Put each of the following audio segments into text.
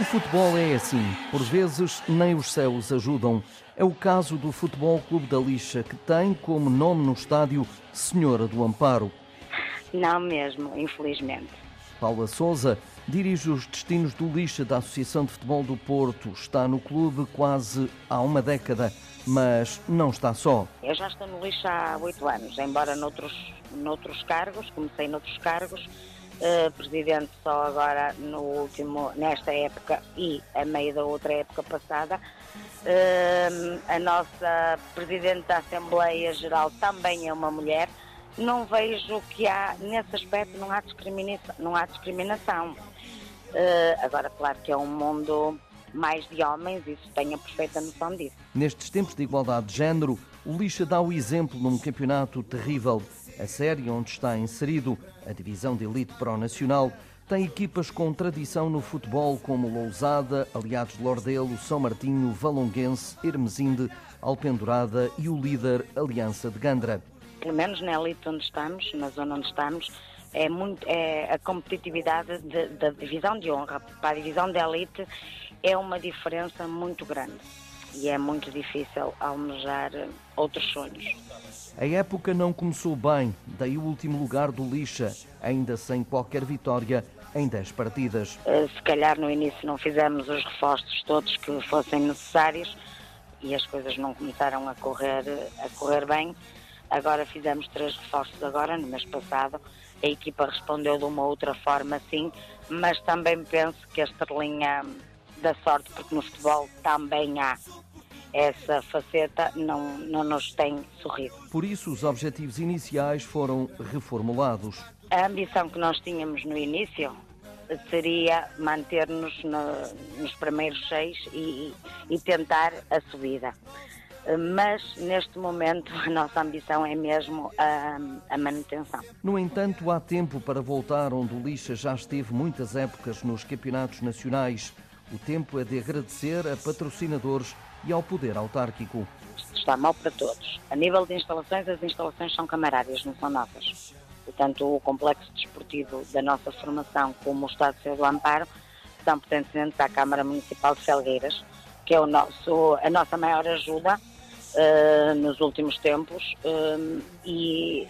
O futebol é assim, por vezes nem os céus ajudam. É o caso do Futebol Clube da Lixa, que tem como nome no estádio Senhora do Amparo. Não mesmo, infelizmente. Paula Souza dirige os destinos do Lixa da Associação de Futebol do Porto. Está no clube quase há uma década, mas não está só. Eu já estou no Lixa há oito anos, embora noutros, noutros cargos, comecei noutros cargos, uh, presidente só agora no último, nesta época e a meio da outra época passada. Uh, a nossa presidente da Assembleia Geral também é uma mulher não vejo que há, nesse aspecto, não há discriminação. Não há discriminação. Uh, agora, claro que é um mundo mais de homens, isso tenho a perfeita noção disso. Nestes tempos de igualdade de género, o Lixa dá o exemplo num campeonato terrível. A série onde está inserido, a divisão de elite pró-nacional, tem equipas com tradição no futebol como Lousada, Aliados de Lordelo, São Martinho, Valonguense, Hermesinde, Alpendurada e o líder Aliança de Gandra. Pelo menos na elite onde estamos, na zona onde estamos, é, muito, é a competitividade de, da divisão de honra. Para a divisão de elite é uma diferença muito grande e é muito difícil almejar outros sonhos. A época não começou bem, daí o último lugar do Lixa, ainda sem qualquer vitória em 10 partidas. Eh, se calhar no início não fizemos os reforços todos que fossem necessários e as coisas não começaram a correr, a correr bem Agora fizemos três reforços agora, no mês passado. A equipa respondeu de uma outra forma, sim, mas também penso que a estrelinha da sorte, porque no futebol também há essa faceta, não, não nos tem sorrido. Por isso, os objetivos iniciais foram reformulados. A ambição que nós tínhamos no início seria manter-nos no, nos primeiros seis e, e tentar a subida mas neste momento a nossa ambição é mesmo a, a, manutenção. No entanto, há tempo para voltar onde o Lixa já esteve muitas épocas nos campeonatos nacionais. O tempo é de agradecer a patrocinadores e ao poder autárquico. Está mal para todos. A nível de instalações, as instalações são camarárias, não são nossas. Portanto, o complexo desportivo da nossa formação, como o Estado Seu do Amparo, são pertencentes à Câmara Municipal de Felgueiras, que é o nosso, a nossa maior ajuda uh, nos últimos tempos uh, e,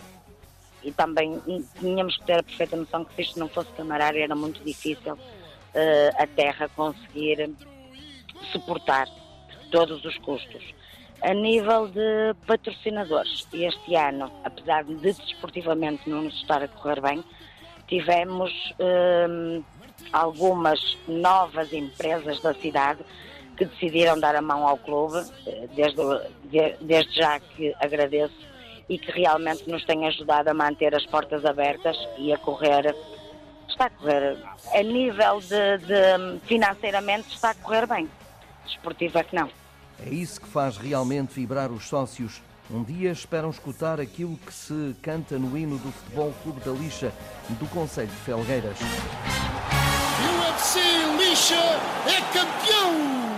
e também tínhamos que ter a perfeita noção que se isto não fosse camarário era muito difícil a terra conseguir suportar todos os custos. A nível de patrocinadores, este ano, apesar de desportivamente não nos estar a correr bem, tivemos algumas novas empresas da cidade que decidiram dar a mão ao clube, eh, desde, desde já que agradeço e que realmente nos têm ajudado a manter as portas abertas e a correr. Está a correr, a nível de, de financeiramente, está a correr bem. Desportivo é que não. É isso que faz realmente vibrar os sócios. Um dia esperam escutar aquilo que se canta no hino do Futebol Clube da Lixa, do Conselho de Felgueiras. UFC Lixa é campeão!